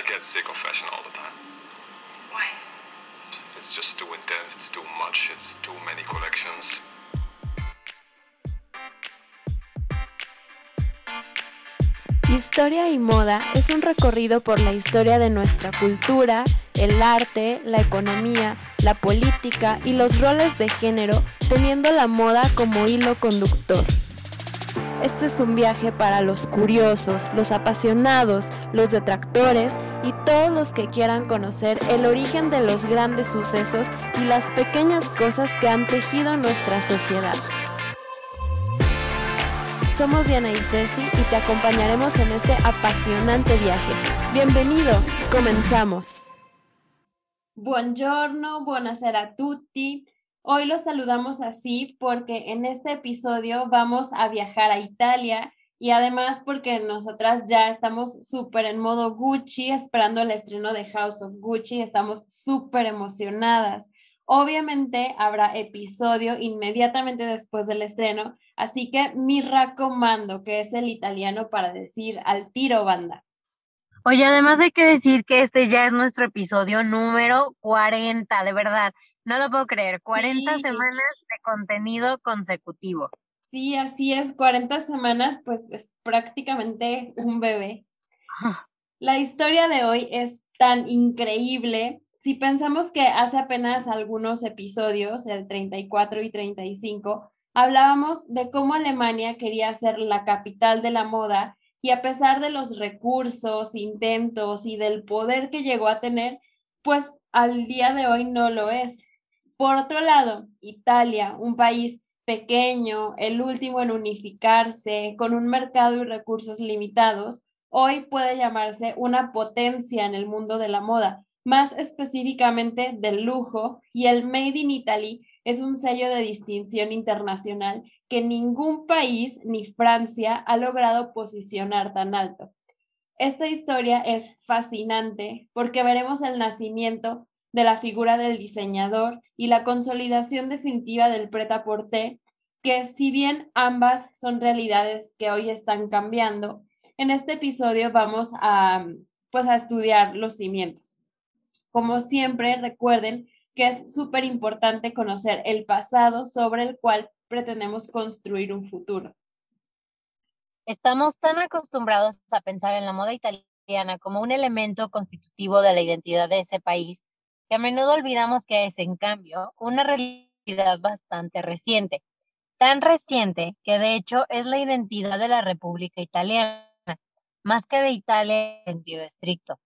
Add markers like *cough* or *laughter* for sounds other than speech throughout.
I get sick of fashion all the time. Why? It's just too intense, it's too much, it's too many collections. Historia y moda es un recorrido por la historia de nuestra cultura, el arte, la economía, la política y los roles de género, teniendo la moda como hilo conductor. Este es un viaje para los curiosos, los apasionados, los detractores y todos los que quieran conocer el origen de los grandes sucesos y las pequeñas cosas que han tejido nuestra sociedad. Somos Diana y Ceci y te acompañaremos en este apasionante viaje. Bienvenido, comenzamos. Buongiorno, buonasera a tutti. Hoy los saludamos así porque en este episodio vamos a viajar a Italia y además porque nosotras ya estamos súper en modo Gucci esperando el estreno de House of Gucci, estamos súper emocionadas. Obviamente habrá episodio inmediatamente después del estreno, así que mi raccomando, que es el italiano para decir al tiro banda. Oye, además hay que decir que este ya es nuestro episodio número 40, de verdad. No lo puedo creer, 40 semanas de contenido consecutivo. Sí, así es, 40 semanas, pues es prácticamente un bebé. La historia de hoy es tan increíble si pensamos que hace apenas algunos episodios, el 34 y 35, hablábamos de cómo Alemania quería ser la capital de la moda y a pesar de los recursos, intentos y del poder que llegó a tener, pues al día de hoy no lo es. Por otro lado, Italia, un país pequeño, el último en unificarse, con un mercado y recursos limitados, hoy puede llamarse una potencia en el mundo de la moda, más específicamente del lujo, y el Made in Italy es un sello de distinción internacional que ningún país ni Francia ha logrado posicionar tan alto. Esta historia es fascinante porque veremos el nacimiento de la figura del diseñador y la consolidación definitiva del prêt-à-porter, que si bien ambas son realidades que hoy están cambiando, en este episodio vamos a pues a estudiar los cimientos. Como siempre, recuerden que es súper importante conocer el pasado sobre el cual pretendemos construir un futuro. Estamos tan acostumbrados a pensar en la moda italiana como un elemento constitutivo de la identidad de ese país que a menudo olvidamos que es, en cambio, una realidad bastante reciente. Tan reciente que de hecho es la identidad de la República Italiana, más que de Italia en sentido estricto.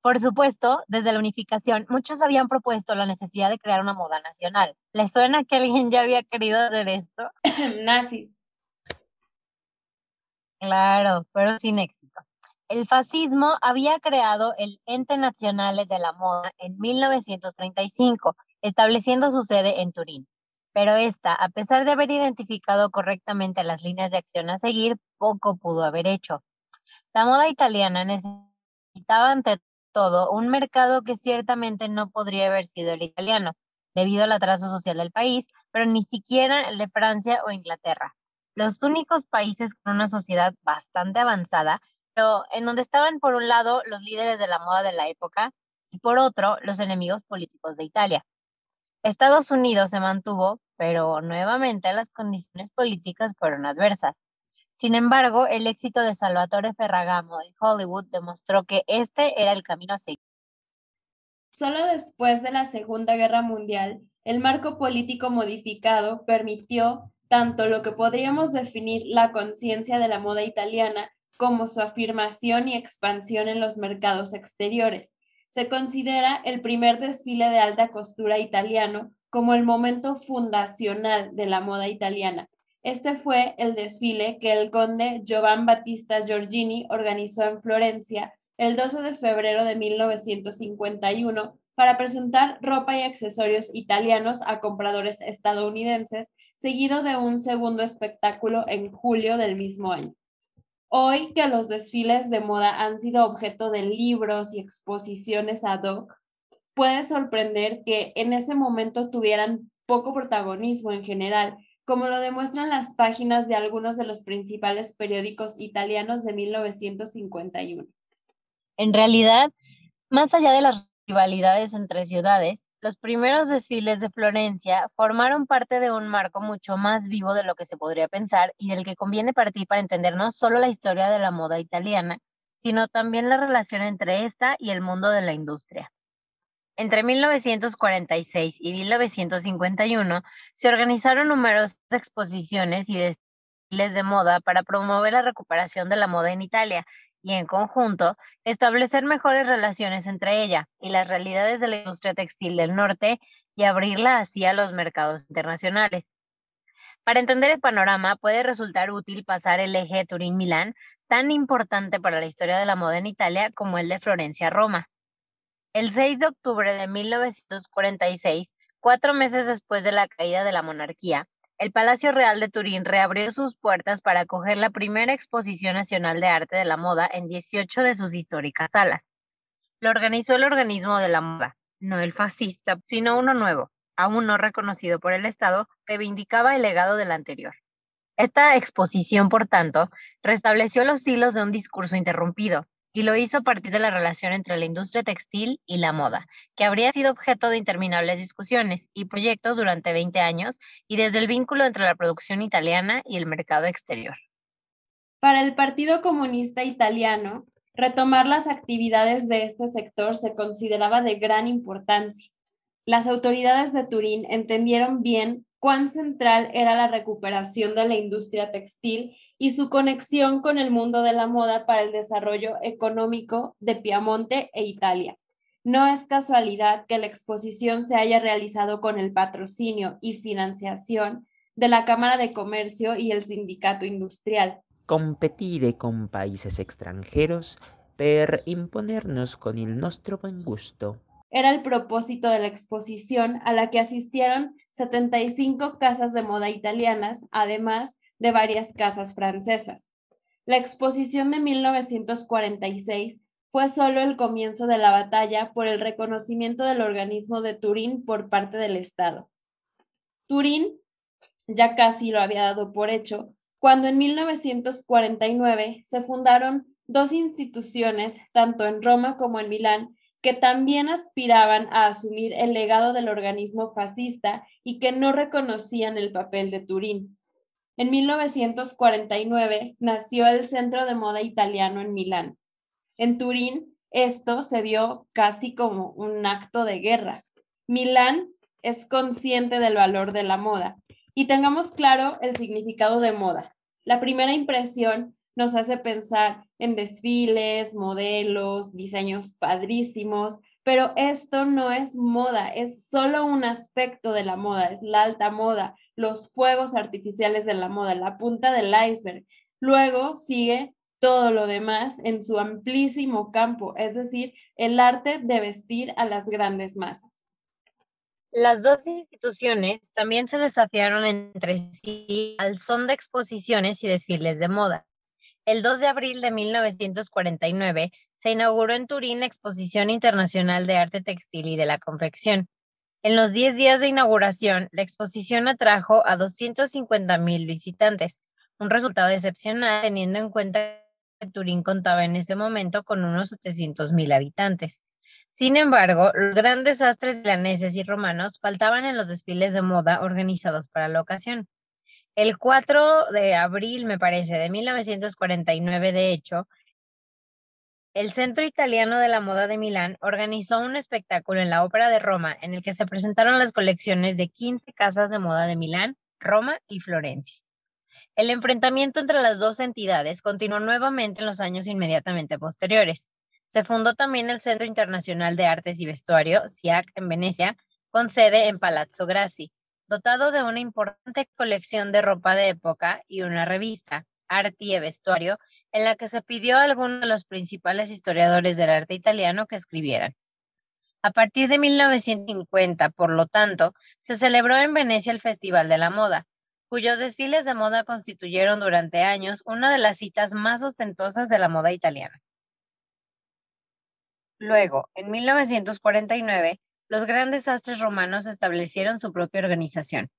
Por supuesto, desde la unificación, muchos habían propuesto la necesidad de crear una moda nacional. ¿Les suena que alguien ya había querido hacer esto? *coughs* Nazis. Claro, pero sin éxito. El fascismo había creado el Ente Nacional de la Moda en 1935, estableciendo su sede en Turín. Pero esta, a pesar de haber identificado correctamente las líneas de acción a seguir, poco pudo haber hecho. La moda italiana necesitaba ante todo un mercado que ciertamente no podría haber sido el italiano, debido al atraso social del país, pero ni siquiera el de Francia o Inglaterra. Los únicos países con una sociedad bastante avanzada, pero en donde estaban por un lado los líderes de la moda de la época y por otro los enemigos políticos de Italia. Estados Unidos se mantuvo, pero nuevamente las condiciones políticas fueron adversas. Sin embargo, el éxito de Salvatore Ferragamo en Hollywood demostró que este era el camino a seguir. Solo después de la Segunda Guerra Mundial, el marco político modificado permitió tanto lo que podríamos definir la conciencia de la moda italiana como su afirmación y expansión en los mercados exteriores. Se considera el primer desfile de alta costura italiano como el momento fundacional de la moda italiana, este fue el desfile que el conde Giovan Battista Giorgini organizó en Florencia el 12 de febrero de 1951 para presentar ropa y accesorios italianos a compradores estadounidenses, seguido de un segundo espectáculo en julio del mismo año. Hoy que los desfiles de moda han sido objeto de libros y exposiciones ad hoc, puede sorprender que en ese momento tuvieran poco protagonismo en general como lo demuestran las páginas de algunos de los principales periódicos italianos de 1951. En realidad, más allá de las rivalidades entre ciudades, los primeros desfiles de Florencia formaron parte de un marco mucho más vivo de lo que se podría pensar y del que conviene partir para entender no solo la historia de la moda italiana, sino también la relación entre esta y el mundo de la industria. Entre 1946 y 1951 se organizaron numerosas exposiciones y desfiles de moda para promover la recuperación de la moda en Italia y en conjunto establecer mejores relaciones entre ella y las realidades de la industria textil del norte y abrirla así a los mercados internacionales. Para entender el panorama puede resultar útil pasar el eje Turín-Milán, tan importante para la historia de la moda en Italia como el de Florencia-Roma. El 6 de octubre de 1946, cuatro meses después de la caída de la monarquía, el Palacio Real de Turín reabrió sus puertas para acoger la primera exposición nacional de arte de la moda en 18 de sus históricas salas. Lo organizó el organismo de la moda, no el fascista, sino uno nuevo, aún no reconocido por el Estado, que vindicaba el legado del anterior. Esta exposición, por tanto, restableció los hilos de un discurso interrumpido, y lo hizo a partir de la relación entre la industria textil y la moda, que habría sido objeto de interminables discusiones y proyectos durante 20 años y desde el vínculo entre la producción italiana y el mercado exterior. Para el Partido Comunista Italiano, retomar las actividades de este sector se consideraba de gran importancia. Las autoridades de Turín entendieron bien cuán central era la recuperación de la industria textil y su conexión con el mundo de la moda para el desarrollo económico de Piamonte e Italia. No es casualidad que la exposición se haya realizado con el patrocinio y financiación de la Cámara de Comercio y el Sindicato Industrial. Competir con países extranjeros per imponernos con el nuestro buen gusto era el propósito de la exposición a la que asistieron 75 casas de moda italianas, además de varias casas francesas. La exposición de 1946 fue solo el comienzo de la batalla por el reconocimiento del organismo de Turín por parte del Estado. Turín ya casi lo había dado por hecho cuando en 1949 se fundaron dos instituciones, tanto en Roma como en Milán, que también aspiraban a asumir el legado del organismo fascista y que no reconocían el papel de Turín. En 1949 nació el Centro de Moda Italiano en Milán. En Turín, esto se vio casi como un acto de guerra. Milán es consciente del valor de la moda y tengamos claro el significado de moda. La primera impresión nos hace pensar en desfiles, modelos, diseños padrísimos, pero esto no es moda, es solo un aspecto de la moda, es la alta moda, los fuegos artificiales de la moda, la punta del iceberg. Luego sigue todo lo demás en su amplísimo campo, es decir, el arte de vestir a las grandes masas. Las dos instituciones también se desafiaron entre sí al son de exposiciones y desfiles de moda. El 2 de abril de 1949 se inauguró en Turín la Exposición Internacional de Arte Textil y de la Confección. En los 10 días de inauguración, la exposición atrajo a 250 mil visitantes, un resultado excepcional teniendo en cuenta que Turín contaba en ese momento con unos 700 mil habitantes. Sin embargo, los grandes astres milaneses y romanos faltaban en los desfiles de moda organizados para la ocasión. El 4 de abril, me parece, de 1949, de hecho, el Centro Italiano de la Moda de Milán organizó un espectáculo en la Ópera de Roma en el que se presentaron las colecciones de 15 casas de moda de Milán, Roma y Florencia. El enfrentamiento entre las dos entidades continuó nuevamente en los años inmediatamente posteriores. Se fundó también el Centro Internacional de Artes y Vestuario, SIAC, en Venecia, con sede en Palazzo Grassi, dotado de una importante colección de ropa de época y una revista, Arte y Vestuario, en la que se pidió a algunos de los principales historiadores del arte italiano que escribieran. A partir de 1950, por lo tanto, se celebró en Venecia el Festival de la Moda, cuyos desfiles de moda constituyeron durante años una de las citas más ostentosas de la moda italiana. Luego, en 1949, los grandes astres romanos establecieron su propia organización.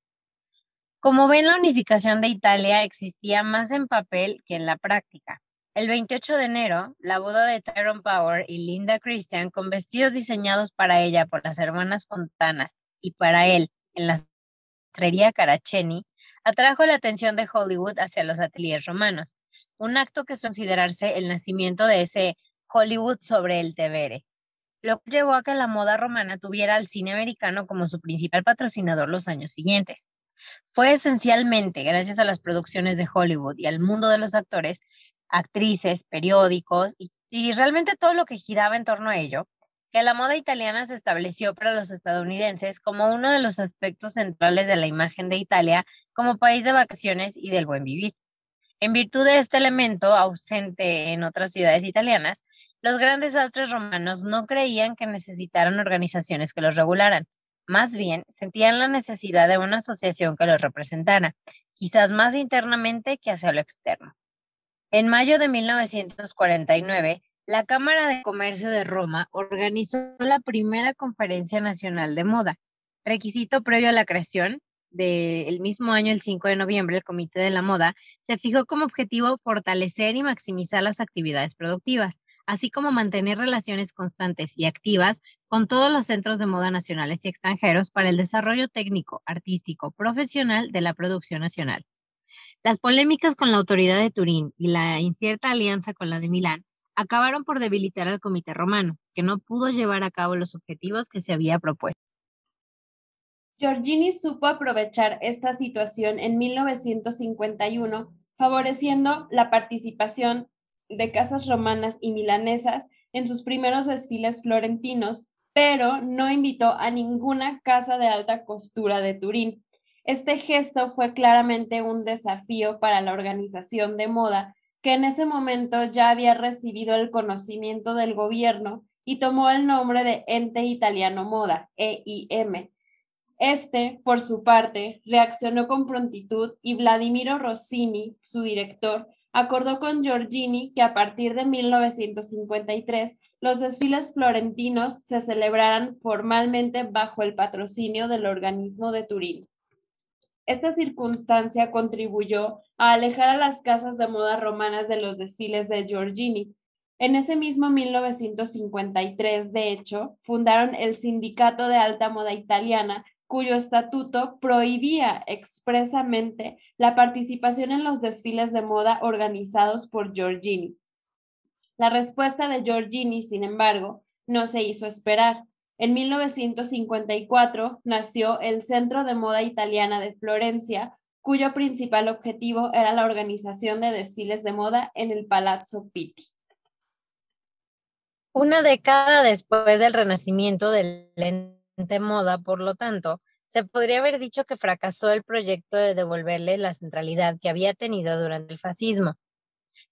Como ven, la unificación de Italia existía más en papel que en la práctica. El 28 de enero, la boda de Tyrone Power y Linda Christian con vestidos diseñados para ella por las hermanas Fontana y para él en la sastrería Caraceni, atrajo la atención de Hollywood hacia los ateliers romanos, un acto que es considerarse el nacimiento de ese Hollywood sobre el Tevere, lo que llevó a que la moda romana tuviera al cine americano como su principal patrocinador los años siguientes. Fue esencialmente gracias a las producciones de Hollywood y al mundo de los actores actrices, periódicos y, realmente todo lo que giraba en torno a ello, que la moda italiana se estableció para los estadounidenses como uno de los aspectos centrales de la imagen de Italia como país de vacaciones y del buen vivir. En virtud de este elemento ausente en otras ciudades italianas, los grandes astres romanos no creían que necesitaran organizaciones que los regularan, más bien sentían la necesidad de una asociación que los representara, quizás más internamente que hacia lo externo. En mayo de 1949, la Cámara de Comercio de Roma organizó la primera Conferencia Nacional de Moda. Requisito previo a la creación del mismo año, el 5 de noviembre, el Comité de la Moda se fijó como objetivo fortalecer y maximizar las actividades productivas, así como mantener relaciones constantes y activas con todos los centros de moda nacionales y extranjeros para el desarrollo técnico, artístico, profesional de la producción nacional. Las polémicas con la autoridad de Turín y la incierta alianza con la de Milán acabaron por debilitar al comité romano, que no pudo llevar a cabo los objetivos que se había propuesto. Giorgini supo aprovechar esta situación en 1951, favoreciendo la participación de casas romanas y milanesas en sus primeros desfiles florentinos, pero no invitó a ninguna casa de alta costura de Turín, este gesto fue claramente un desafío para la organización de moda, que en ese momento ya había recibido el conocimiento del gobierno y tomó el nombre de Ente Italiano Moda, EIM. Este, por su parte, reaccionó con prontitud y Vladimiro Rossini, su director, acordó con Giorgini que a partir de 1953 los desfiles florentinos se celebraran formalmente bajo el patrocinio del organismo de Turín. Esta circunstancia contribuyó a alejar a las casas de moda romanas de los desfiles de Giorgini. En ese mismo 1953, de hecho, fundaron el Sindicato de Alta Moda Italiana, cuyo estatuto prohibía expresamente la participación en los desfiles de moda organizados por Giorgini. La respuesta de Giorgini, sin embargo, no se hizo esperar. En 1954 nació el Centro de Moda Italiana de Florencia, cuyo principal objetivo era la organización de desfiles de moda en el Palazzo Pitti. Una década después del renacimiento del moda, por lo tanto, se podría haber dicho que fracasó el proyecto de devolverle la centralidad que había tenido durante el fascismo.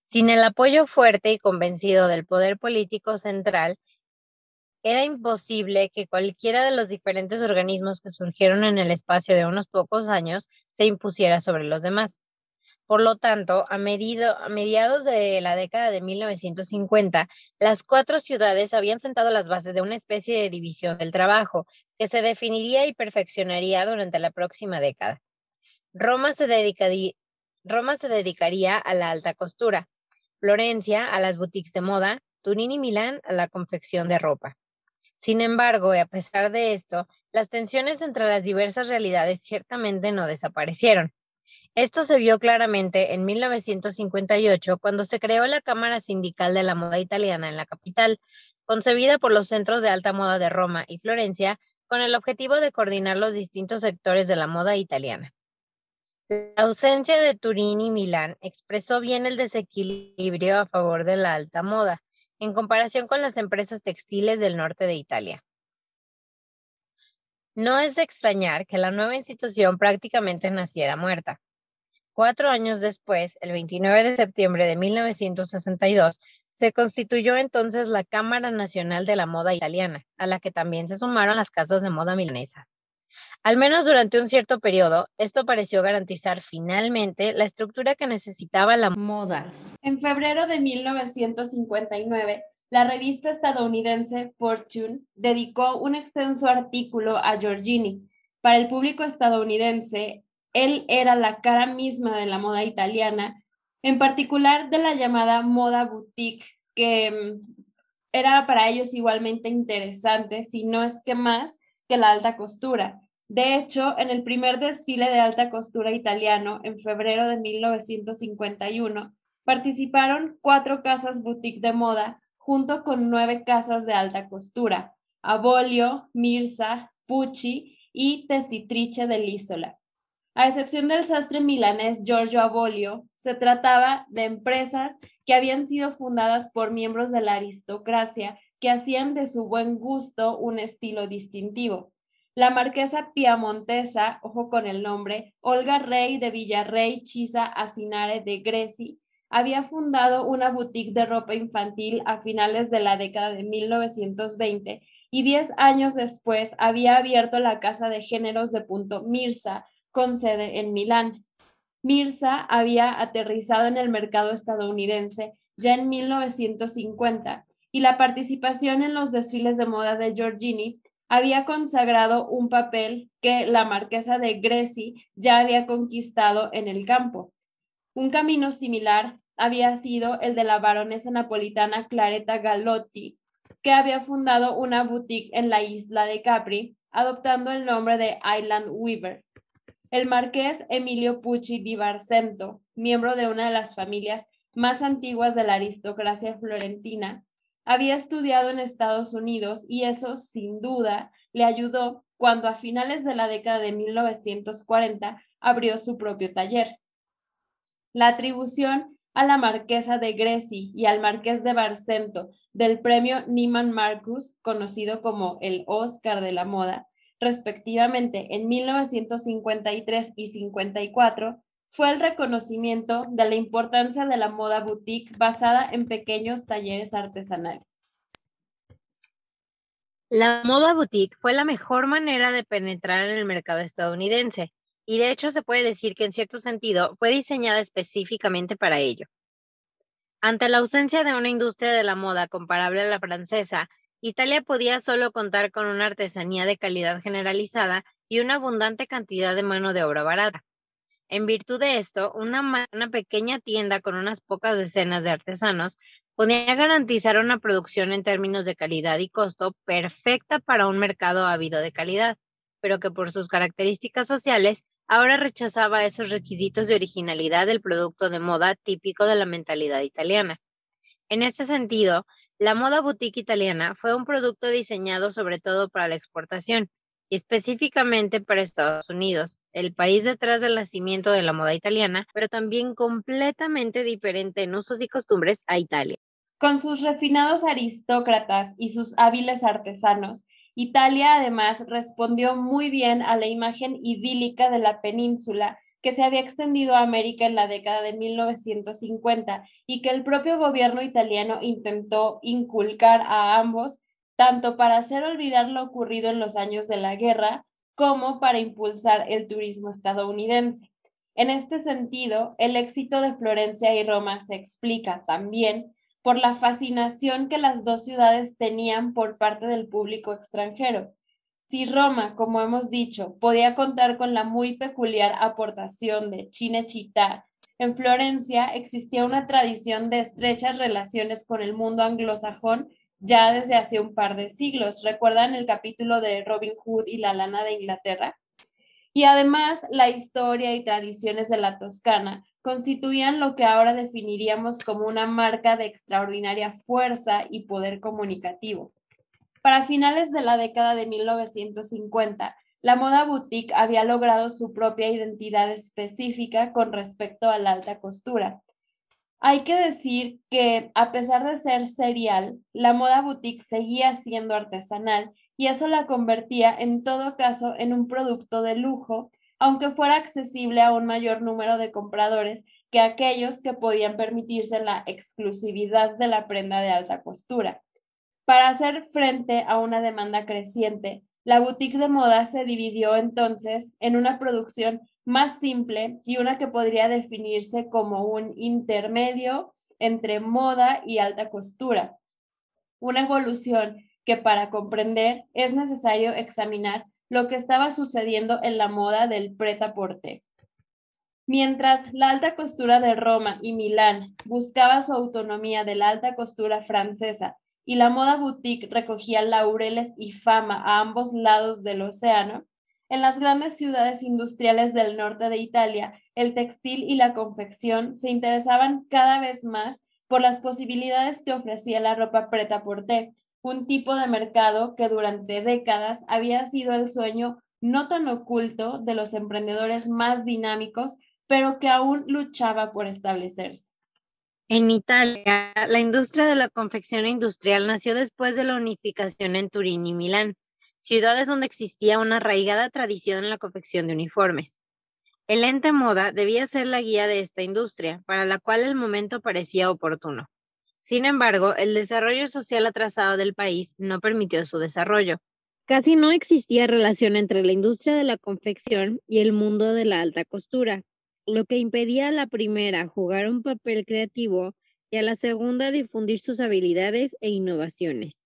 Sin el apoyo fuerte y convencido del poder político central, era imposible que cualquiera de los diferentes organismos que surgieron en el espacio de unos pocos años se impusiera sobre los demás. Por lo tanto, a, mediados de la década de 1950, las cuatro ciudades habían sentado las bases de una especie de división del trabajo que se definiría y perfeccionaría durante la próxima década. Roma se, Roma se dedicaría a la alta costura, Florencia a las boutiques de moda, Turín y Milán a la confección de ropa. Sin embargo, y a pesar de esto, las tensiones entre las diversas realidades ciertamente no desaparecieron. Esto se vio claramente en 1958 cuando se creó la Cámara Sindical de la Moda Italiana en la capital, concebida por los centros de alta moda de Roma y Florencia con el objetivo de coordinar los distintos sectores de la moda italiana. La ausencia de Turín y Milán expresó bien el desequilibrio a favor de la alta moda, en comparación con las empresas textiles del norte de Italia. No es de extrañar que la nueva institución prácticamente naciera muerta. Cuatro años después, el 29 de septiembre de 1962, se constituyó entonces la Cámara Nacional de la Moda Italiana, a la que también se sumaron las casas de moda milanesas. Al menos durante un cierto periodo, esto pareció garantizar finalmente la estructura que necesitaba la moda. En febrero de 1959, la revista estadounidense Fortune dedicó un extenso artículo a Giorgini. Para el público estadounidense, él era la cara misma de la moda italiana en particular de la llamada moda boutique, que mm, era para ellos igualmente interesante, si no es que más que la alta costura. De hecho, en el primer desfile de alta costura italiano, en febrero de 1951, participaron cuatro casas boutique de moda junto con nueve casas de alta costura, Abolio, Mirza, Pucci y Tessitrice dell'Isola. A excepción del sastre milanés Giorgio Abolio, se trataba de empresas que habían sido fundadas por miembros de la aristocracia que hacían de su buen gusto un estilo distintivo. La marquesa piamontesa, ojo con el nombre, Olga Rey de Villarrey Chisa Asinare de Greci, había fundado una boutique de ropa infantil a finales de la década de 1920 y diez años después había abierto la Casa de Géneros de Punto Mirza, con sede en Milán. Mirza había aterrizado en el mercado estadounidense ya en 1950 y la participación en los desfiles de moda de Giorgini había consagrado un papel que la marquesa de Greci ya había conquistado en el campo. Un camino similar había sido el de la baronesa napolitana Claretta Galotti, que había fundado una boutique en la isla de Capri, adoptando el nombre de Island Weaver. El marqués Emilio Pucci di Barcento, miembro de una de las familias más antiguas de la aristocracia florentina, había estudiado en Estados Unidos y eso sin duda le ayudó cuando a finales de la década de 1940 abrió su propio taller. La atribución a la marquesa de Greci y al marqués de Barcento del premio Neiman Marcus, conocido como el Oscar de la moda, respectivamente en 1953 y 54, fue el reconocimiento de la importancia de la moda boutique basada en pequeños talleres artesanales. La moda boutique fue la mejor manera de penetrar en el mercado estadounidense y de hecho se puede decir que en cierto sentido fue diseñada específicamente para ello. Ante la ausencia de una industria de la moda comparable a la francesa, Italia podía solo contar con una artesanía de calidad generalizada y una abundante cantidad de mano de obra barata. En virtud de esto, una, pequeña tienda con unas pocas decenas de artesanos podía garantizar una producción en términos de calidad y costo perfecta para un mercado ávido de calidad, pero que por sus características sociales ahora rechazaba esos requisitos de originalidad del producto de moda típico de la mentalidad italiana. En este sentido, la moda boutique italiana fue un producto diseñado sobre todo para la exportación y específicamente para Estados Unidos, el país detrás del nacimiento de la moda italiana, pero también completamente diferente en usos y costumbres a Italia. Con sus refinados aristócratas y sus hábiles artesanos, Italia además respondió muy bien a la imagen idílica de la península que se había extendido a América en la década de 1950 y que el propio gobierno italiano intentó inculcar a ambos, tanto para hacer olvidar lo ocurrido en los años de la guerra, como para impulsar el turismo estadounidense. En este sentido, el éxito de Florencia y Roma se explica también por la fascinación que las dos ciudades tenían por parte del público extranjero, si Roma, como hemos dicho, podía contar con la muy peculiar aportación de Cinecittà, en Florencia existía una tradición de estrechas relaciones con el mundo anglosajón ya desde hace un par de siglos. ¿Recuerdan el capítulo de Robin Hood y la lana de Inglaterra? Y además, la historia y tradiciones de la Toscana constituían lo que ahora definiríamos como una marca de extraordinaria fuerza y poder comunicativo. Para finales de la década de 1950, la moda boutique había logrado su propia identidad específica con respecto a la alta costura. Hay que decir que, a pesar de ser serial, la moda boutique seguía siendo artesanal y eso la convertía en todo caso en un producto de lujo, aunque fuera accesible a un mayor número de compradores que aquellos que podían permitirse la exclusividad de la prenda de alta costura. Para hacer frente a una demanda creciente, la boutique de moda se dividió entonces en una producción más simple y una que podría definirse como un intermedio entre moda y alta costura. Una evolución que para comprender es necesario examinar lo que estaba sucediendo en la moda del pret-à-porter. Mientras la alta costura de Roma y Milán buscaba su autonomía de la alta costura francesa y la moda boutique recogía laureles y fama a ambos lados del océano, en las grandes ciudades industriales del norte de Italia, el textil y la confección se interesaban cada vez más por las posibilidades que ofrecía la ropa preta por té, un tipo de mercado que durante décadas había sido el sueño no tan oculto de los emprendedores más dinámicos, pero que aún luchaba por establecerse. En Italia, la industria de la confección industrial nació después de la unificación en Turín y Milán, ciudades donde existía una arraigada tradición en la confección de uniformes. El ente moda debía ser la guía de esta industria, para la cual el momento parecía oportuno. Sin embargo, el desarrollo social atrasado del país no permitió su desarrollo. Casi no existía relación entre la industria de la confección y el mundo de la alta costura, lo que impedía a la primera jugar un papel creativo y a la segunda difundir sus habilidades e innovaciones.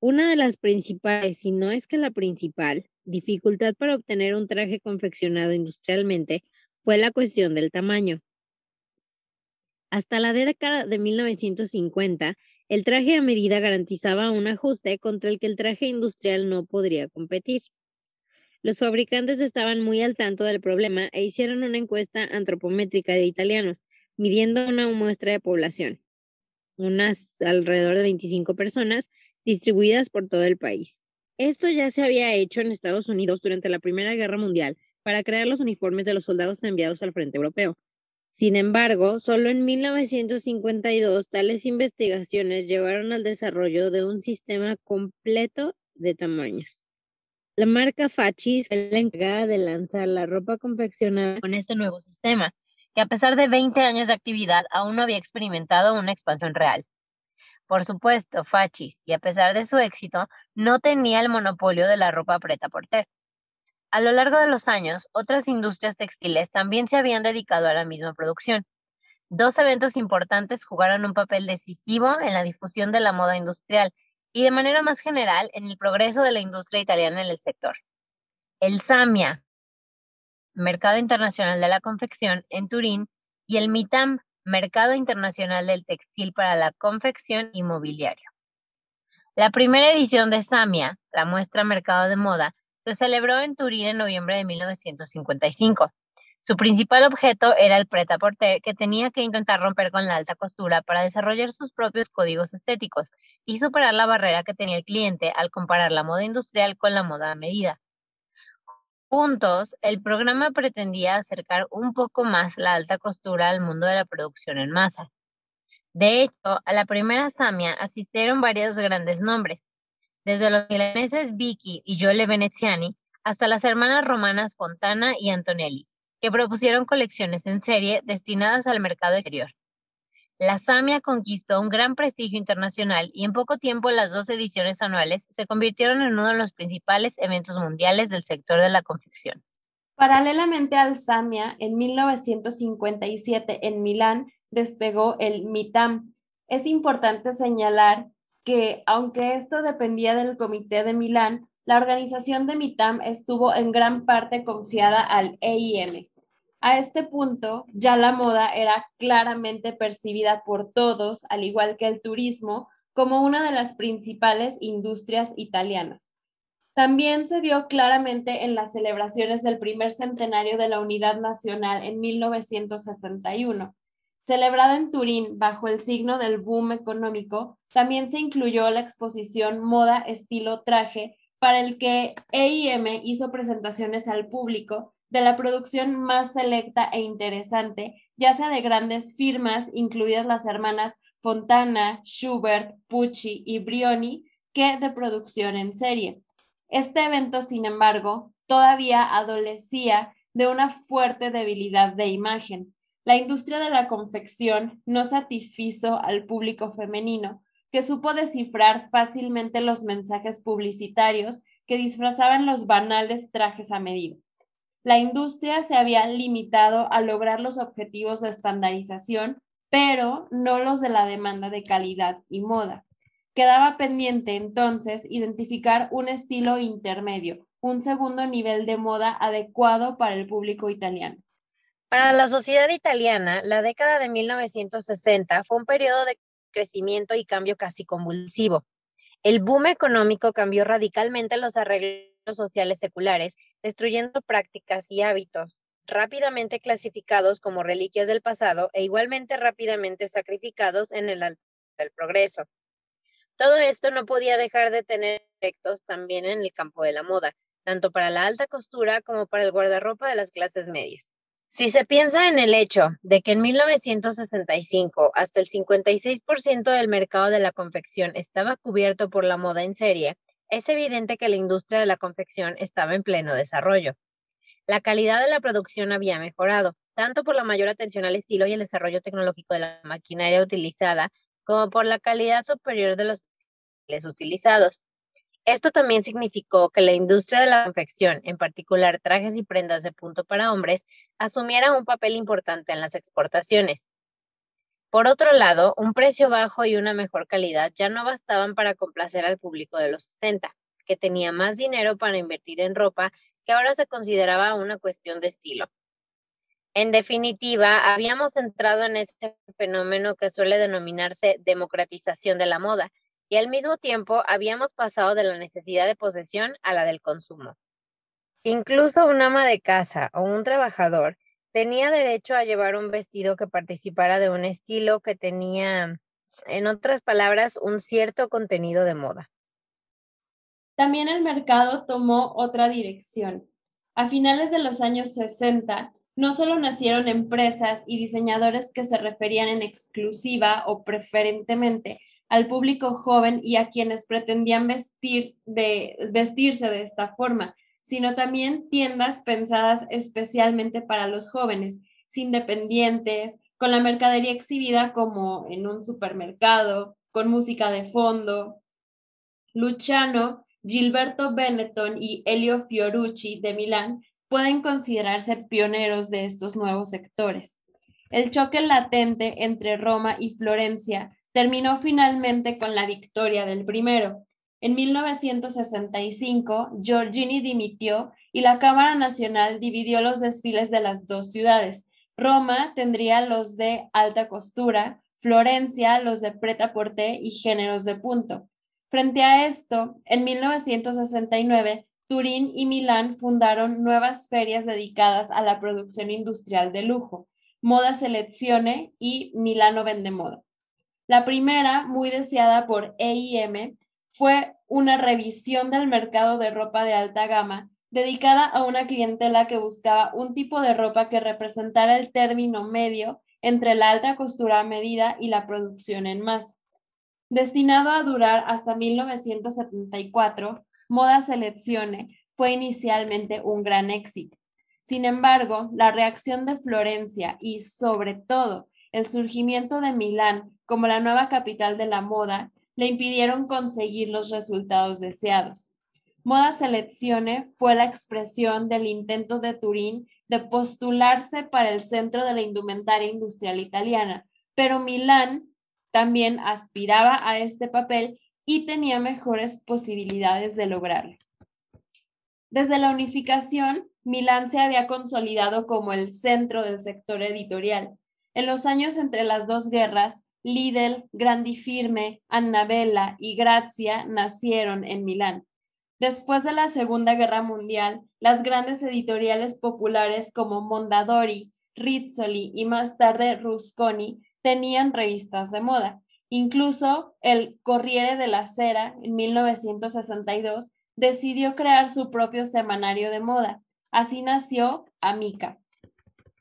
Una de las principales, si no es que la principal, dificultad para obtener un traje confeccionado industrialmente fue la cuestión del tamaño. Hasta la década de 1950, el traje a medida garantizaba un ajuste contra el que el traje industrial no podría competir. Los fabricantes estaban muy al tanto del problema e hicieron una encuesta antropométrica de italianos, midiendo una muestra de población, unas alrededor de 25 personas distribuidas por todo el país. Esto ya se había hecho en Estados Unidos durante la Primera Guerra Mundial para crear los uniformes de los soldados enviados al frente europeo. Sin embargo, solo en 1952 tales investigaciones llevaron al desarrollo de un sistema completo de tamaños. La marca Fachis fue la encargada de lanzar la ropa confeccionada con este nuevo sistema, que a pesar de 20 años de actividad aún no había experimentado una expansión real. Por supuesto, Fachis, y a pesar de su éxito, no tenía el monopolio de la ropa preta por ter. A lo largo de los años, otras industrias textiles también se habían dedicado a la misma producción. Dos eventos importantes jugaron un papel decisivo en la difusión de la moda industrial y de manera más general en el progreso de la industria italiana en el sector. El SAMIA, Mercado Internacional de la Confección, en Turín, y el MITAM, Mercado Internacional del Textil para la Confección y Mobiliario. La primera edición de SAMIA, la muestra Mercado de Moda, se celebró en Turín en noviembre de 1955. Su principal objeto era el prêt-à-porter, que tenía que intentar romper con la alta costura para desarrollar sus propios códigos estéticos y superar la barrera que tenía el cliente al comparar la moda industrial con la moda a medida. Juntos, el programa pretendía acercar un poco más la alta costura al mundo de la producción en masa. De hecho, a la primera Samia asistieron varios grandes nombres, desde los milaneses Vicky y Joelle Veneziani hasta las hermanas romanas Fontana y Antonelli, que propusieron colecciones en serie destinadas al mercado exterior. La Samia conquistó un gran prestigio internacional y en poco tiempo las dos ediciones anuales se convirtieron en uno de los principales eventos mundiales del sector de la confección. Paralelamente al Samia, en 1957 en Milán despegó el MITAM. Es importante señalar que, aunque esto dependía del Comité de Milán, la organización de MITAM estuvo en gran parte confiada al EIM. A este punto, ya la moda era claramente percibida por todos, al igual que el turismo, como una de las principales industrias italianas. También se vio claramente en las celebraciones del primer centenario de la Unidad Nacional en 1961. Celebrada en Turín bajo el signo del boom económico, también se incluyó la exposición Moda Estilo Traje para el que EIM hizo presentaciones al público de la producción más selecta e interesante, ya sea de grandes firmas, incluidas las hermanas Fontana, Schubert, Pucci y Brioni, que de producción en serie. Este evento, sin embargo, todavía adolecía de una fuerte debilidad de imagen. La industria de la confección no satisfizo al público femenino, que supo descifrar fácilmente los mensajes publicitarios que disfrazaban los banales trajes a medida. La industria se había limitado a lograr los objetivos de estandarización, pero no los de la demanda de calidad y moda. Quedaba pendiente entonces identificar un estilo intermedio, un segundo nivel de moda adecuado para el público italiano. Para la sociedad italiana, la década de 1960 fue un periodo de crecimiento y cambio casi convulsivo. El boom económico cambió radicalmente los arreglos sociales seculares, destruyendo prácticas y hábitos rápidamente clasificados como reliquias del pasado e igualmente rápidamente sacrificados en el altar del progreso. Todo esto no podía dejar de tener efectos también en el campo de la moda, tanto para la alta costura como para el guardarropa de las clases medias. Si se piensa en el hecho de que en 1965 hasta el 56% del mercado de la confección estaba cubierto por la moda en serie, es evidente que la industria de la confección estaba en pleno desarrollo. La calidad de la producción había mejorado, tanto por la mayor atención al estilo y el desarrollo tecnológico de la maquinaria utilizada, como por la calidad superior de los utilizados. Esto también significó que la industria de la confección, en particular trajes y prendas de punto para hombres, asumiera un papel importante en las exportaciones. Por otro lado, un precio bajo y una mejor calidad ya no bastaban para complacer al público de los 60, que tenía más dinero para invertir en ropa que ahora se consideraba una cuestión de estilo. En definitiva, habíamos entrado en este fenómeno que suele denominarse democratización de la moda, y al mismo tiempo habíamos pasado de la necesidad de posesión a la del consumo. Incluso un ama de casa o un trabajador tenía derecho a llevar un vestido que participara de un estilo que tenía, en otras palabras, un cierto contenido de moda. También el mercado tomó otra dirección. A finales de los años 60, no solo nacieron empresas y diseñadores que se referían en exclusiva o preferentemente al público joven y a quienes pretendían vestir de, vestirse de esta forma, sino también tiendas pensadas especialmente para los jóvenes, independientes, con la mercadería exhibida como en un supermercado, con música de fondo. Luciano, Gilberto Benetton y Elio Fiorucci de Milán pueden considerarse pioneros de estos nuevos sectores. El choque latente entre Roma y Florencia terminó finalmente con la victoria del primero. En 1965, Giorgini dimitió y la Cámara Nacional dividió los desfiles de las dos ciudades. Roma tendría los de alta costura, Florencia los de preta porté y géneros de punto. Frente a esto, en 1969, Turín y Milán fundaron nuevas ferias dedicadas a la producción industrial de lujo, Moda Selezione y Milano Vende Moda. La primera, muy deseada por EIM, fue una revisión del mercado de ropa de alta gama dedicada a una clientela que buscaba un tipo de ropa que representara el término medio entre la alta costura a medida y la producción en masa. Destinado a durar hasta 1974, Moda Selezione fue inicialmente un gran éxito. Sin embargo, la reacción de Florencia y, sobre todo, el surgimiento de Milán como la nueva capital de la moda le impidieron conseguir los resultados deseados. Moda Selezione fue la expresión del intento de Turín de postularse para el centro de la indumentaria industrial italiana, pero Milán también aspiraba a este papel y tenía mejores posibilidades de lograrlo. Desde la unificación, Milán se había consolidado como el centro del sector editorial. En los años entre las dos guerras, Lidl, Grandifirme, Annabella y Grazia nacieron en Milán. Después de la Segunda Guerra Mundial, las grandes editoriales populares como Mondadori, Rizzoli y más tarde Rusconi tenían revistas de moda. Incluso el Corriere della Sera, en 1962, decidió crear su propio semanario de moda. Así nació Amica.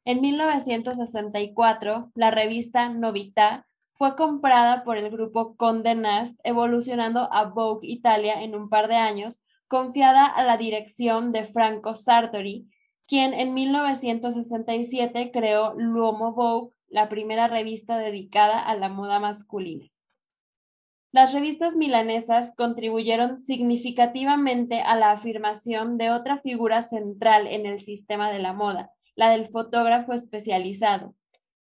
En 1964, la revista Novità fue comprada por el grupo Conde Nast, evolucionando a Vogue Italia en un par de años, confiada a la dirección de Franco Sartori, quien en 1967 creó L'Uomo Vogue, la primera revista dedicada a la moda masculina. Las revistas milanesas contribuyeron significativamente a la afirmación de otra figura central en el sistema de la moda, la del fotógrafo especializado,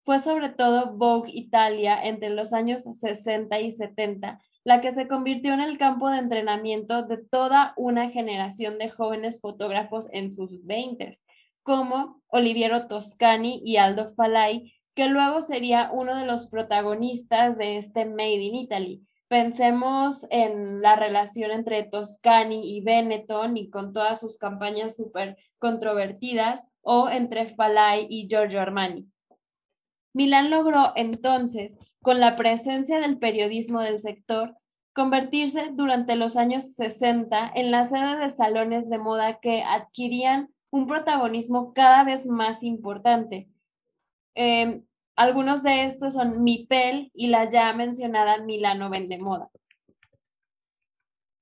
fue sobre todo Vogue Italia entre los años 60 y 70 la que se convirtió en el campo de entrenamiento de toda una generación de jóvenes fotógrafos en sus veintes, como Oliviero Toscani y Aldo Falai, que luego sería uno de los protagonistas de este Made in Italy. Pensemos en la relación entre Toscani y Benetton y con todas sus campañas súper controvertidas, o entre Falai y Giorgio Armani. Milán logró entonces, con la presencia del periodismo del sector, convertirse durante los años 60 en la sede de salones de moda que adquirían un protagonismo cada vez más importante. Em, algunos de estos son Mipel y la ya mencionada Milano Vende Moda.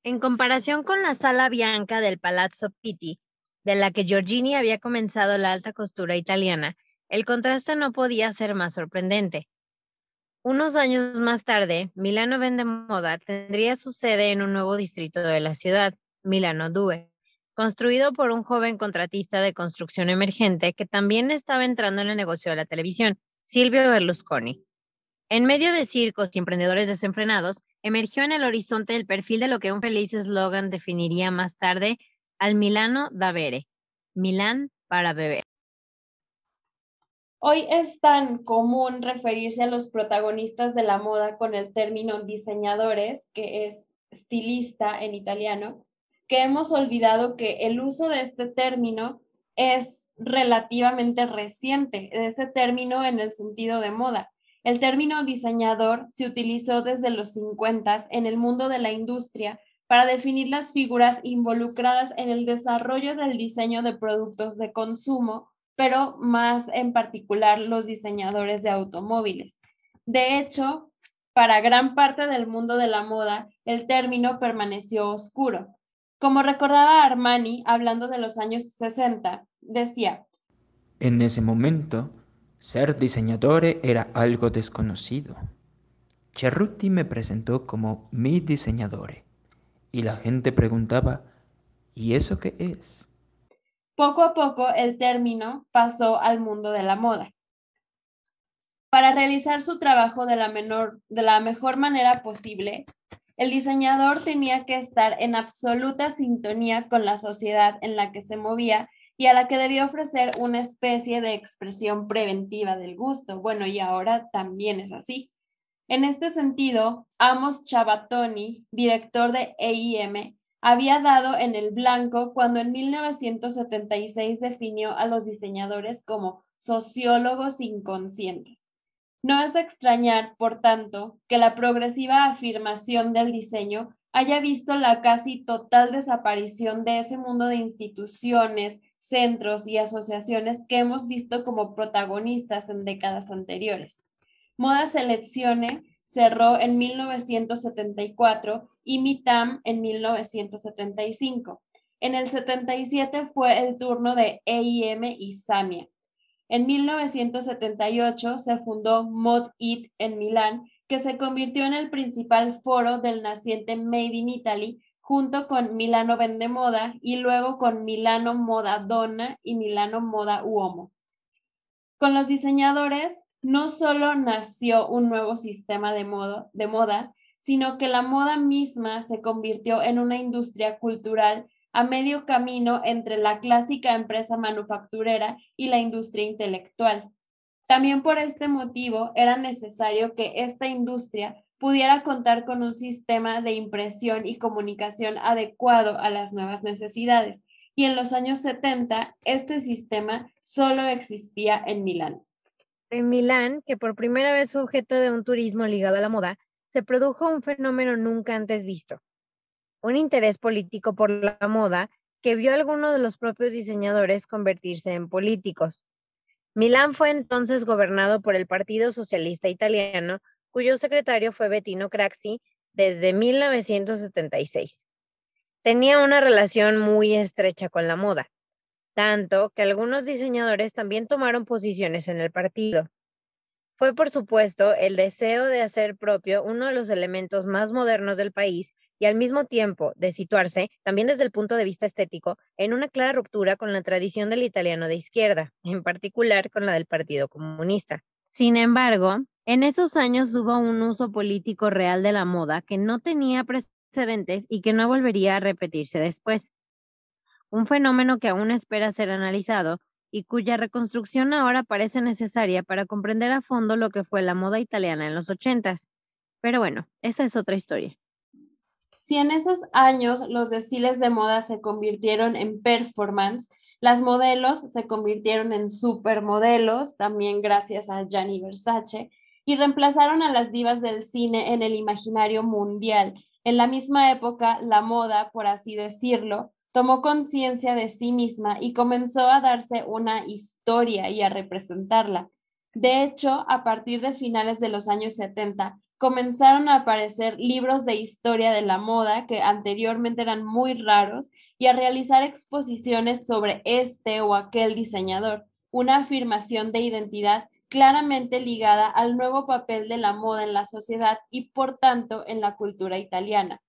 En comparación con la sala bianca del Palazzo Pitti, de la que Giorgini había comenzado la alta costura italiana, el contraste no podía ser más sorprendente. Unos años más tarde, Milano Vende Moda tendría su sede en un nuevo distrito de la ciudad, Milano Due, construido por un joven contratista de construcción emergente que también estaba entrando en el negocio de la televisión, Silvio Berlusconi. En medio de circos y emprendedores desenfrenados, emergió en el horizonte el perfil de lo que un feliz eslogan definiría más tarde al Milano da Bere, Milán para beber. Hoy es tan común referirse a los protagonistas de la moda con el término diseñadores, que es estilista en italiano, que hemos olvidado que el uso de este término es relativamente reciente, ese término en el sentido de moda. El término diseñador se utilizó desde los 50 en el mundo de la industria para definir las figuras involucradas en el desarrollo del diseño de productos de consumo pero más en particular los diseñadores de automóviles. De hecho, para gran parte del mundo de la moda, el término permaneció oscuro. Como recordaba Armani, hablando de los años 60, decía, En ese momento, ser diseñador era algo desconocido. Cerruti me presentó como mi diseñador y la gente preguntaba, ¿y eso qué es? Poco a poco el término pasó al mundo de la moda. Para realizar su trabajo de la, menor, de la mejor manera posible, el diseñador tenía que estar en absoluta sintonía con la sociedad en la que se movía y a la que debía ofrecer una especie de expresión preventiva del gusto. Bueno, y ahora también es así. En este sentido, Amos Chabatoni, director de EIM, había dado en el blanco cuando en 1976 definió a los diseñadores como sociólogos inconscientes. No es extrañar, por tanto, que la progresiva afirmación del diseño haya visto la casi total desaparición de ese mundo de instituciones, centros y asociaciones que hemos visto como protagonistas en décadas anteriores. Moda Seleccione cerró en 1974 y MITAM en 1975. En el 77 fue el turno de EIM y Samia. En 1978 se fundó Mod It en Milán, que se convirtió en el principal foro del naciente Made in Italy, junto con Milano Vende Moda y luego con Milano Moda Donna y Milano Moda Uomo. Con los diseñadores no solo nació un nuevo sistema de, de moda, sino que la moda misma se convirtió en una industria cultural a medio camino entre la clásica empresa manufacturera y la industria intelectual. También por este motivo era necesario que esta industria pudiera contar con un sistema de impresión y comunicación adecuado a las nuevas necesidades. Y en los años 70, este sistema solo existía en Milán. En Milán, que por primera vez fue objeto de un turismo ligado a la moda, se produjo un fenómeno nunca antes visto. Un interés político por la moda que vio a algunos de los propios diseñadores convertirse en políticos. Milán fue entonces gobernado por el Partido Socialista Italiano, cuyo secretario fue Bettino Craxi desde 1976. Tenía una relación muy estrecha con la moda tanto que algunos diseñadores también tomaron posiciones en el partido. Fue, por supuesto, el deseo de hacer propio uno de los elementos más modernos del país y al mismo tiempo de situarse, también desde el punto de vista estético, en una clara ruptura con la tradición del italiano de izquierda, en particular con la del Partido Comunista. Sin embargo, en esos años hubo un uso político real de la moda que no tenía precedentes y que no volvería a repetirse después un fenómeno que aún espera ser analizado y cuya reconstrucción ahora parece necesaria para comprender a fondo lo que fue la moda italiana en los ochentas. Pero bueno, esa es otra historia. Si en esos años los desfiles de moda se convirtieron en performance, las modelos se convirtieron en supermodelos, también gracias a Gianni Versace, y reemplazaron a las divas del cine en el imaginario mundial. En la misma época, la moda, por así decirlo, tomó conciencia de sí misma y comenzó a darse una historia y a representarla. De hecho, a partir de finales de los años 70, comenzaron a aparecer libros de historia de la moda que anteriormente eran muy raros y a realizar exposiciones sobre este o aquel diseñador, una afirmación de identidad claramente ligada al nuevo papel de la moda en la sociedad y por tanto en la cultura italiana.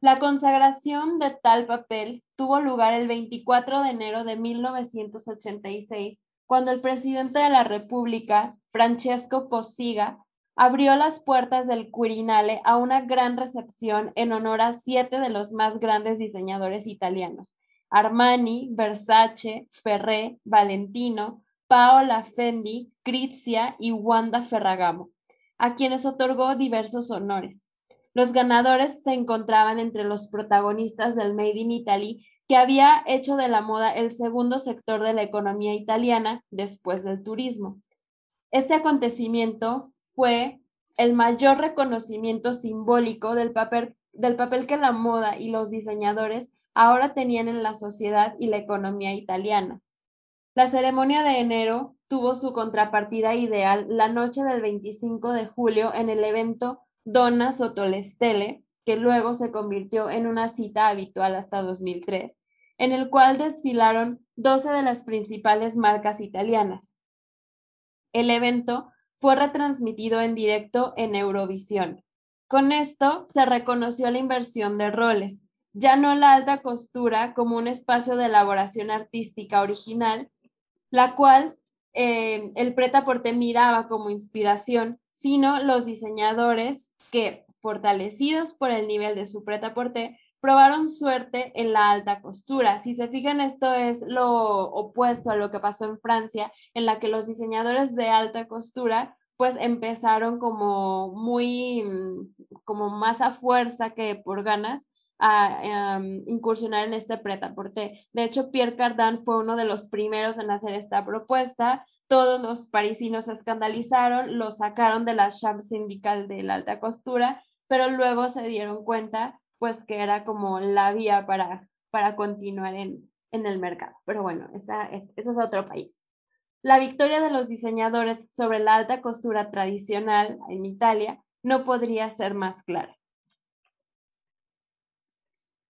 La consagración de tal papel tuvo lugar el 24 de enero de 1986, cuando el presidente de la República, Francesco Cossiga, abrió las puertas del Quirinale a una gran recepción en honor a siete de los más grandes diseñadores italianos, Armani, Versace, Ferré, Valentino, Paola Fendi, Crizia y Wanda Ferragamo, a quienes otorgó diversos honores. Los ganadores se encontraban entre los protagonistas del Made in Italy, que había hecho de la moda el segundo sector de la economía italiana después del turismo. Este acontecimiento fue el mayor reconocimiento simbólico del papel, que la moda y los diseñadores ahora tenían en la sociedad y la economía italianas. La ceremonia de enero tuvo su contrapartida ideal la noche del 25 de julio en el evento Donna Sotolestele, que luego se convirtió en una cita habitual hasta 2003, en el cual desfilaron 12 de las principales marcas italianas. El evento fue retransmitido en directo en Eurovisión. Con esto se reconoció la inversión de roles, ya no la alta costura como un espacio de elaboración artística original, la cual eh, el preta porte miraba como inspiración, sino los diseñadores que, fortalecidos por el nivel de su preta-porter, probaron suerte en la alta costura. Si se fijan, esto es lo opuesto a lo que pasó en Francia, en la que los diseñadores de alta costura pues empezaron como muy, mm, como más a fuerza que por ganas a em, incursionar en este preta-porter. De hecho, Pierre Cardin fue uno de los primeros en hacer esta propuesta todos los parisinos se escandalizaron, lo sacaron de la chambre sindical de la alta costura, pero luego se dieron cuenta pues que era como la vía para, para continuar en, en el mercado. Pero bueno, esa es, ese es otro país. La victoria de los diseñadores sobre la alta costura tradicional en Italia no podría ser más clara.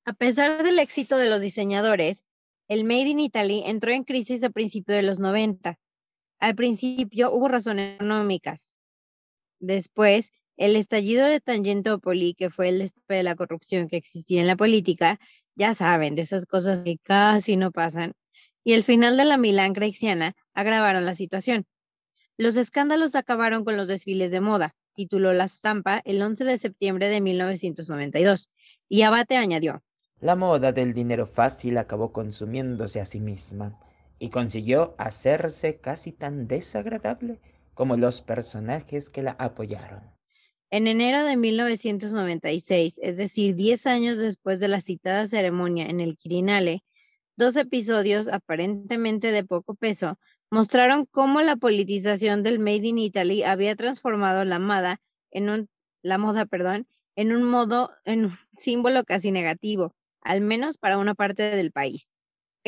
A pesar del éxito de los diseñadores, el Made in Italy entró en crisis a principios de los 90 al principio hubo razones económicas. Después, el estallido de Tangentopoli, que fue el destape de la corrupción que existía en la política, ya saben, de esas cosas que casi no pasan, y el final de la Milán Creixiana agravaron la situación. Los escándalos acabaron con los desfiles de moda, tituló La Stampa el 11 de septiembre de 1992, y Abate añadió. La moda del dinero fácil acabó consumiéndose a sí misma y consiguió hacerse casi tan desagradable como los personajes que la apoyaron. En enero de 1996, es decir, 10 años después de la citada ceremonia en el Quirinale, dos episodios aparentemente de poco peso mostraron cómo la politización del Made in Italy había transformado la moda en un, moda, un modo, en un símbolo casi negativo, al menos para una parte del país.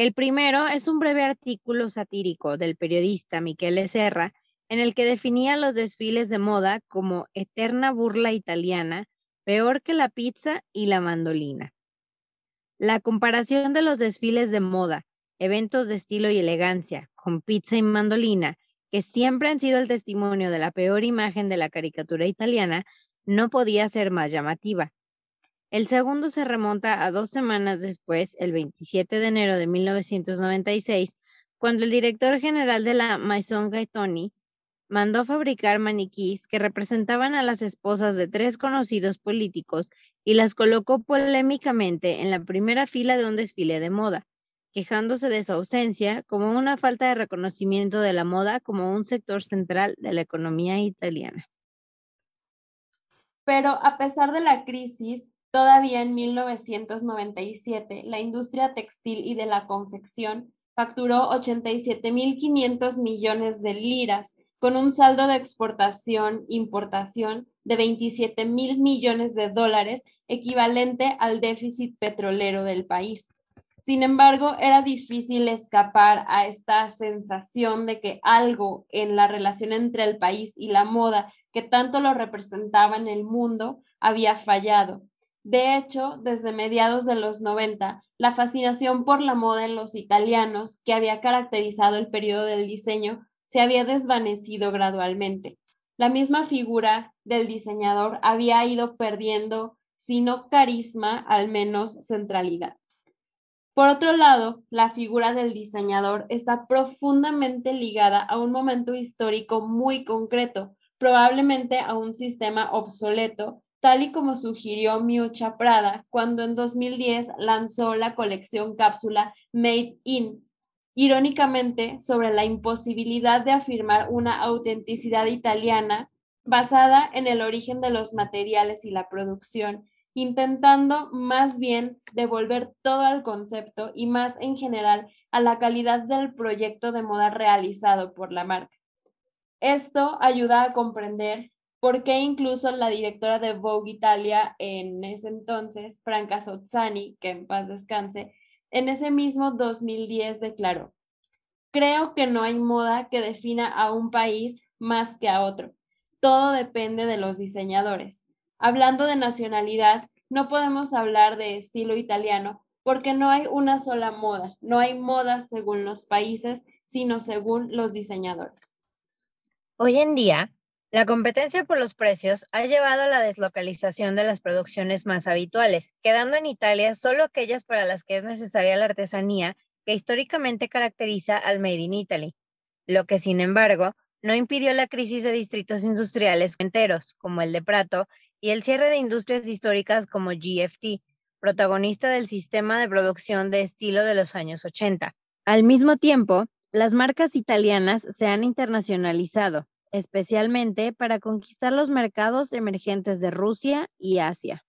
El primero es un breve artículo satírico del periodista Michele Serra, en el que definía los desfiles de moda como eterna burla italiana, peor que la pizza y la mandolina. La comparación de los desfiles de moda, eventos de estilo y elegancia, con pizza y mandolina, que siempre han sido el testimonio de la peor imagen de la caricatura italiana, no podía ser más llamativa. El segundo se remonta a dos semanas después, el 27 de enero de 1996, cuando el director general de la Maison Gaetoni mandó fabricar maniquís que representaban a las esposas de tres conocidos políticos y las colocó polémicamente en la primera fila de un desfile de moda. quejándose de su ausencia como una falta de reconocimiento de la moda como un sector central de la economía italiana. Pero a pesar de la crisis, todavía en 1997, la industria textil y de la confección facturó 87.500 millones de liras, con un saldo de exportación-importación de 27 mil millones de dólares, equivalente al déficit petrolero del país. Sin embargo, era difícil escapar a esta sensación de que algo en la relación entre el país y la moda, que tanto lo representaba en el mundo, había fallado. De hecho, desde mediados de los 90, la fascinación por la moda en los italianos, que había caracterizado el periodo del diseño, se había desvanecido gradualmente. La misma figura del diseñador había ido perdiendo, si no carisma, al menos centralidad. Por otro lado, la figura del diseñador está profundamente ligada a un momento histórico muy concreto, probablemente a un sistema obsoleto, tal y como sugirió Miucha Prada cuando en 2010 lanzó la colección cápsula Made in, irónicamente sobre la imposibilidad de afirmar una autenticidad italiana basada en el origen de los materiales y la producción intentando más bien devolver todo al concepto y más en general a la calidad del proyecto de moda realizado por la marca. Esto ayuda a comprender por qué incluso la directora de Vogue Italia en ese entonces, Franca Sozzani, que en paz descanse, en ese mismo 2010 declaró, creo que no hay moda que defina a un país más que a otro. Todo depende de los diseñadores. Hablando de nacionalidad, no podemos hablar de estilo italiano porque no hay una sola moda, no hay modas según los países, sino según los diseñadores. Hoy en día, la competencia por los precios ha llevado a la deslocalización de las producciones más habituales, quedando en Italia solo aquellas para las que es necesaria la artesanía que históricamente caracteriza al Made in Italy, lo que sin embargo no impidió la crisis de distritos industriales enteros, como el de Prato, y el cierre de industrias históricas como GFT, protagonista del sistema de producción de estilo de los años 80. Al mismo tiempo, las marcas italianas se han internacionalizado, especialmente para conquistar los mercados emergentes de Rusia y Asia.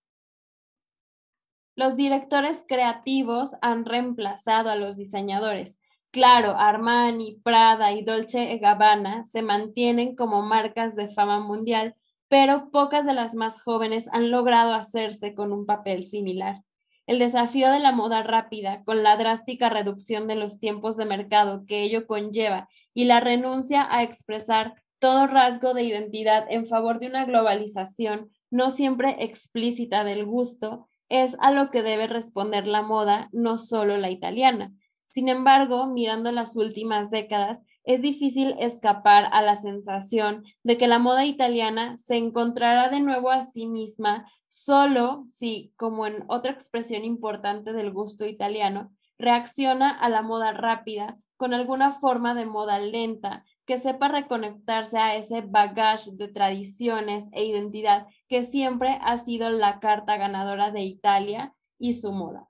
Los directores creativos han reemplazado a los diseñadores, Claro, Armani, Prada y Dolce Gabbana se mantienen como marcas de fama mundial, pero pocas de las más jóvenes han logrado hacerse con un papel similar. El desafío de la moda rápida, con la drástica reducción de los tiempos de mercado que ello conlleva y la renuncia a expresar todo rasgo de identidad en favor de una globalización no siempre explícita del gusto, es a lo que debe responder la moda, no solo la italiana. Sin embargo, mirando las últimas décadas, es difícil escapar a la sensación de que la moda italiana se encontrará de nuevo a sí misma solo si, como en otra expresión importante del gusto italiano, reacciona a la moda rápida con alguna forma de moda lenta que sepa reconectarse a ese bagaje de tradiciones e identidad que siempre ha sido la carta ganadora de Italia y su moda.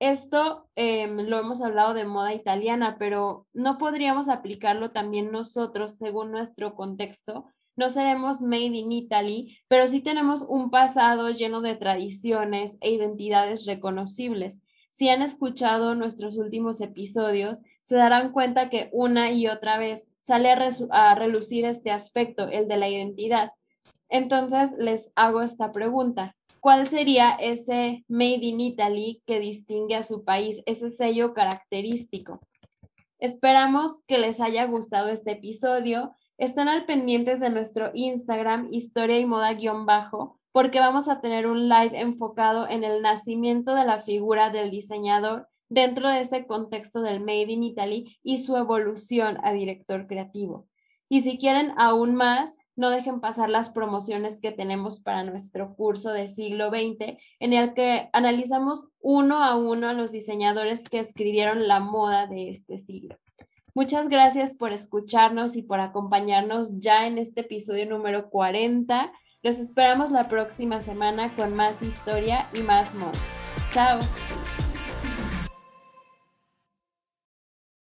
Esto em, lo hemos hablado de moda italiana, pero no podríamos aplicarlo también nosotros según nuestro contexto. No seremos made in Italy, pero sí tenemos un pasado lleno de tradiciones e identidades reconocibles. Si han escuchado nuestros últimos episodios, se darán cuenta que una y otra vez sale a, relucir este aspecto, el de la identidad. Entonces les hago esta pregunta. ¿Cuál sería ese Made in Italy que distingue a su país, ese sello característico? Esperamos que les haya gustado este episodio. Están al pendientes de nuestro Instagram, historia y moda-bajo, porque vamos a tener un live enfocado en el nacimiento de la figura del diseñador dentro de este contexto del Made in Italy y su evolución a director creativo. Y si quieren aún más, no dejen pasar las promociones que tenemos para nuestro curso de siglo XX, en el que analizamos uno a uno a los diseñadores que escribieron la moda de este siglo. Muchas gracias por escucharnos y por acompañarnos ya en este episodio número 40. Los esperamos la próxima semana con más historia y más moda. Chao.